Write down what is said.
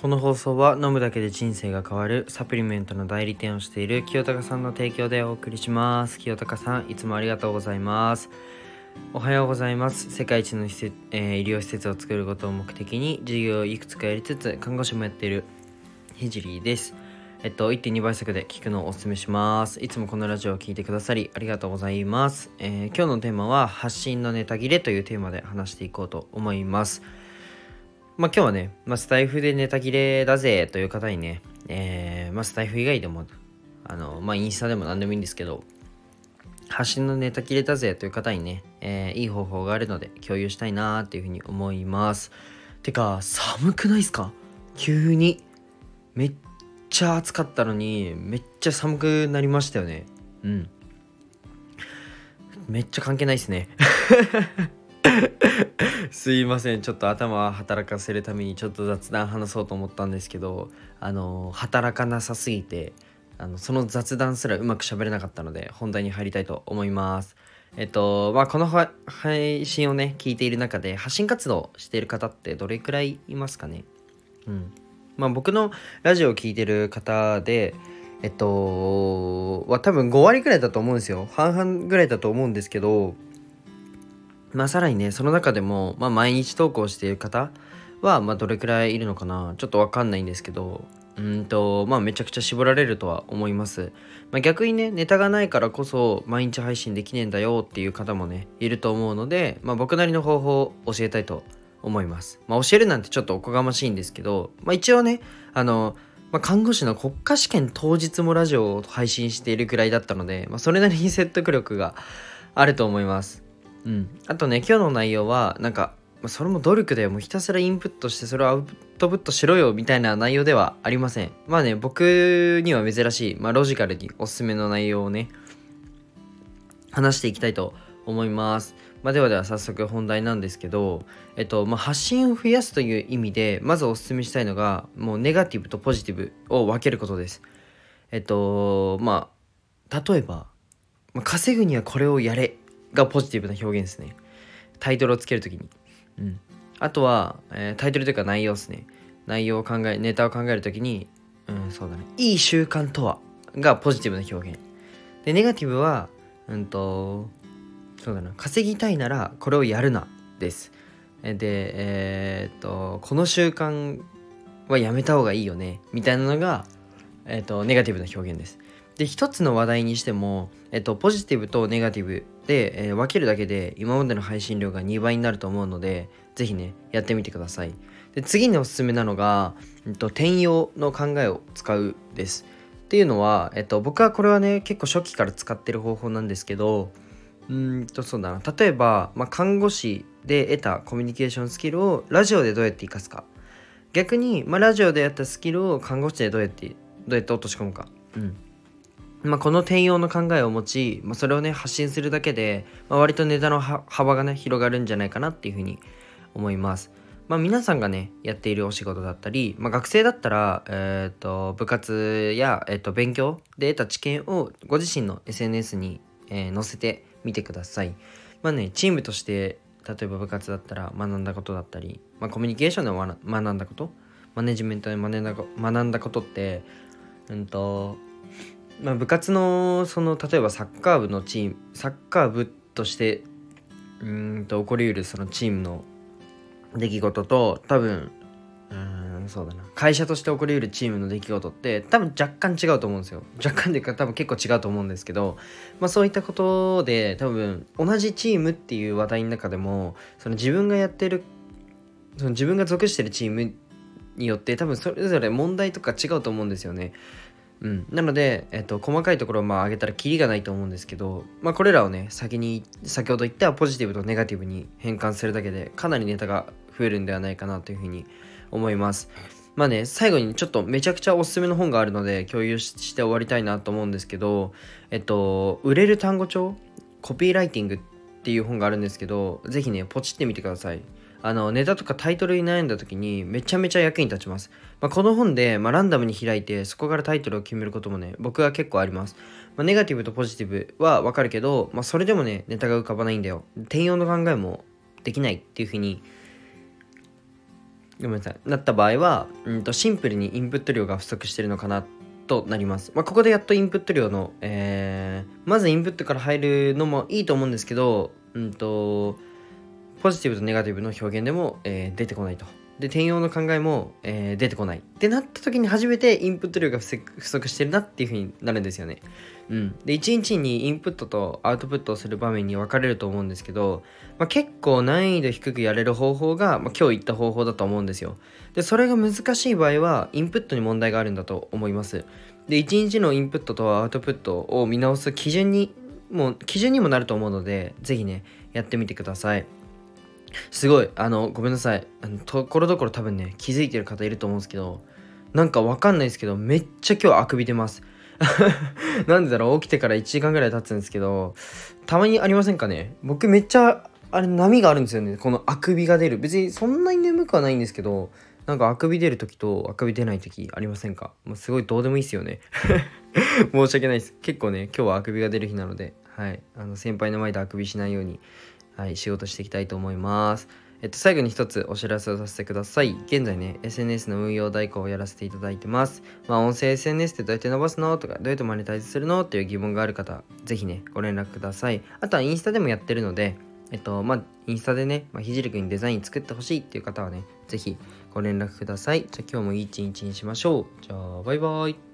この放送は飲むだけで人生が変わるサプリメントの代理店をしている清高さんの提供でお送りします清高さんいつもありがとうございますおはようございます世界一の施設、えー、医療施設を作ることを目的に事業をいくつかやりつつ看護師もやっているひじりですえっと、1.2倍速で聞くのをお勧めします。いつもこのラジオを聴いてくださりありがとうございます。えー、今日のテーマは発信のネタ切れというテーマで話していこうと思います。まあ今日はね、まあ、スタイフでネタ切れだぜという方にね、えー、まあスタイフ以外でも、あの、まあインスタでも何でもいいんですけど、発信のネタ切れだぜという方にね、えー、いい方法があるので共有したいなーっていうふうに思います。てか、寒くないっすか？急に。めっちゃ暑かったのに、めっちゃ寒くなりましたよね。うん。めっちゃ関係ないっすね。すいません。ちょっと頭働かせるためにちょっと雑談話そうと思ったんですけどあの働かなさすぎてあのその雑談すらうまく喋れなかったので本題に入りたいと思います。えっとまあこの配信をね聞いている中で発信活動している方ってどれくらいいますかね？うん。まあ僕のラジオを聴いてる方でえっとは多分5割くらいだと思うんですよ。半々ぐらいだと思うんですけどまあさらにねその中でも、まあ、毎日投稿している方は、まあ、どれくらいいるのかなちょっとわかんないんですけどうんとまあめちゃくちゃ絞られるとは思います、まあ、逆にねネタがないからこそ毎日配信できねえんだよっていう方もねいると思うので、まあ、僕なりの方法を教えたいと思います、まあ、教えるなんてちょっとおこがましいんですけど、まあ、一応ねあのまあ、看護師の国家試験当日もラジオを配信しているくらいだったので、まあ、それなりに説得力があると思います。うん。あとね、今日の内容は、なんか、それも努力だよ。もうひたすらインプットして、それをアウトプットしろよ、みたいな内容ではありません。まあね、僕には珍しい、まあ、ロジカルにおすすめの内容をね、話していきたいと思います。まあ、ではでは早速本題なんですけど、えっと、まあ、発信を増やすという意味で、まずお勧めしたいのが、もうネガティブとポジティブを分けることです。えっと、まあ、例えば、まあ、稼ぐにはこれをやれがポジティブな表現ですね。タイトルをつけるときに。うん。あとは、えー、タイトルというか内容ですね。内容を考え、ネタを考えるときに、うん、そうだね。いい習慣とは？がポジティブな表現。で、ネガティブは、うんと、そうだな。稼ぎたいならこれをやるなです。で、えー、っと、この習慣はやめた方がいいよね。みたいなのが、えー、っと、ネガティブな表現です。で、一つの話題にしても、えっと、ポジティブとネガティブで、えー、分けるだけで今までの配信量が2倍になると思うので、ぜひね、やってみてください。で、次におすすめなのが、えっと、転用の考えを使うです。っていうのは、えっと、僕はこれはね、結構初期から使ってる方法なんですけど、うんと、そうだな。例えば、まあ、看護師で得たコミュニケーションスキルをラジオでどうやって活かすか。逆に、まあ、ラジオでやったスキルを看護師でどうやって、どうやって落とし込むか。うん。まあ、この転用の考えを持ち、まあ、それをね発信するだけで、まあ、割とネタの幅がね広がるんじゃないかなっていうふうに思います。まあ、皆さんがねやっているお仕事だったり、まあ、学生だったら、えーと、部活や、えーと、勉強で得た知見をご自身の SNS に、えー、載せてみてください。まあねチームとして例えば部活だったら学んだことだったり、まあ、コミュニケーションで学んだことマネジメントで学んだ学んだことってうんとまあ、部活のその例えばサッカー部のチームサッカー部としてうんと起こりうるそのチームの出来事と多分うんそうだな。会社として起こりうるチームの出来事って多分若干違うと思うんですよ。若干でか多分結構違うと思うんですけど、まあ、そういったことで多分同じチームっていう話題の中でもその自分がやってるその自分が属してるチームによって多分それぞれ問題とか違うと思うんですよね。うん、なので、えっと、細かいところをまあ上げたらキリがないと思うんですけど、まあ、これらをね先に先ほど言ったポジティブとネガティブに変換するだけでかなりネタが増えるんではないかなというふうに思います。まあね最後にちょっとめちゃくちゃおすすめの本があるので共有して終わりたいなと思うんですけどえっと売れる単語帳コピーライティングっていう本があるんですけどぜひねポチってみてください。あのネタとかタイトルに悩んだ時にめちゃめちゃ役に立ちます。まあ、この本で、まあ、ランダムに開いてそこからタイトルを決めることもね僕は結構あります。まあ、ネガティブとポジティブはわかるけど、まあ、それでもねネタが浮かばないんだよ。転用の考えもできないっていうふうにごめんなさいなった場合は、うん、とシンプルにインプット量が不足してるのかなとなります。まあ、ここでやっとインプット量の、えー、まずインプットから入るのもいいと思うんですけど、うんと、ポジティブとネガティブの表現でも、えー、出てこないと。で、転用の考えも、えー、出てこない。ってなった時に初めてインプット量が不足してるなっていう風になるんですよね。うん。で、1日にインプットとアウトプットをする場面に分かれると思うんですけど、まあ、結構難易度低くやれる方法が、まあ、今日言った方法だと思うんですよ。で、それが難しい場合は、インプットに問題があるんだと思います。で、1日のインプットとアウトプットを見直す基準に、もう基準にもなると思うので、ぜひね、やってみてください。すごい、あの、ごめんなさい。あのところどころ多分ね、気づいてる方いると思うんですけど、なんかわかんないですけど、めっちゃ今日あくび出ます。なんでだろう？起きてから1時間ぐらい経つんですけど、たまにありませんかね？僕めっちゃ、あれ波があるんですよね。このあくびが出る。別にそんなに眠くはないんですけど、なんかあくび出る時とあくび出ない時ありませんか？もうすごいどうでもいいっすよね。申し訳ないです。結構ね、今日はあくびが出る日なので、はい。あの、先輩の前であくびしないように、はい、仕事していきたいと思います。えっと、最後に一つお知らせをさせてください。現在ね、SNS の運用代行をやらせていただいてます。まあ、音声 SNS ってどうやって伸ばすの？とか、どうやってマネタイズするの？っていう疑問がある方、ぜひね、ご連絡ください。あとはインスタでもやってるので、えっと、まあ、インスタでね、まあ、ひじりくんにデザイン作ってほしいっていう方はね、ぜひご連絡ください。じゃあ今日もいい一日にしましょう。じゃあ、バイバイ。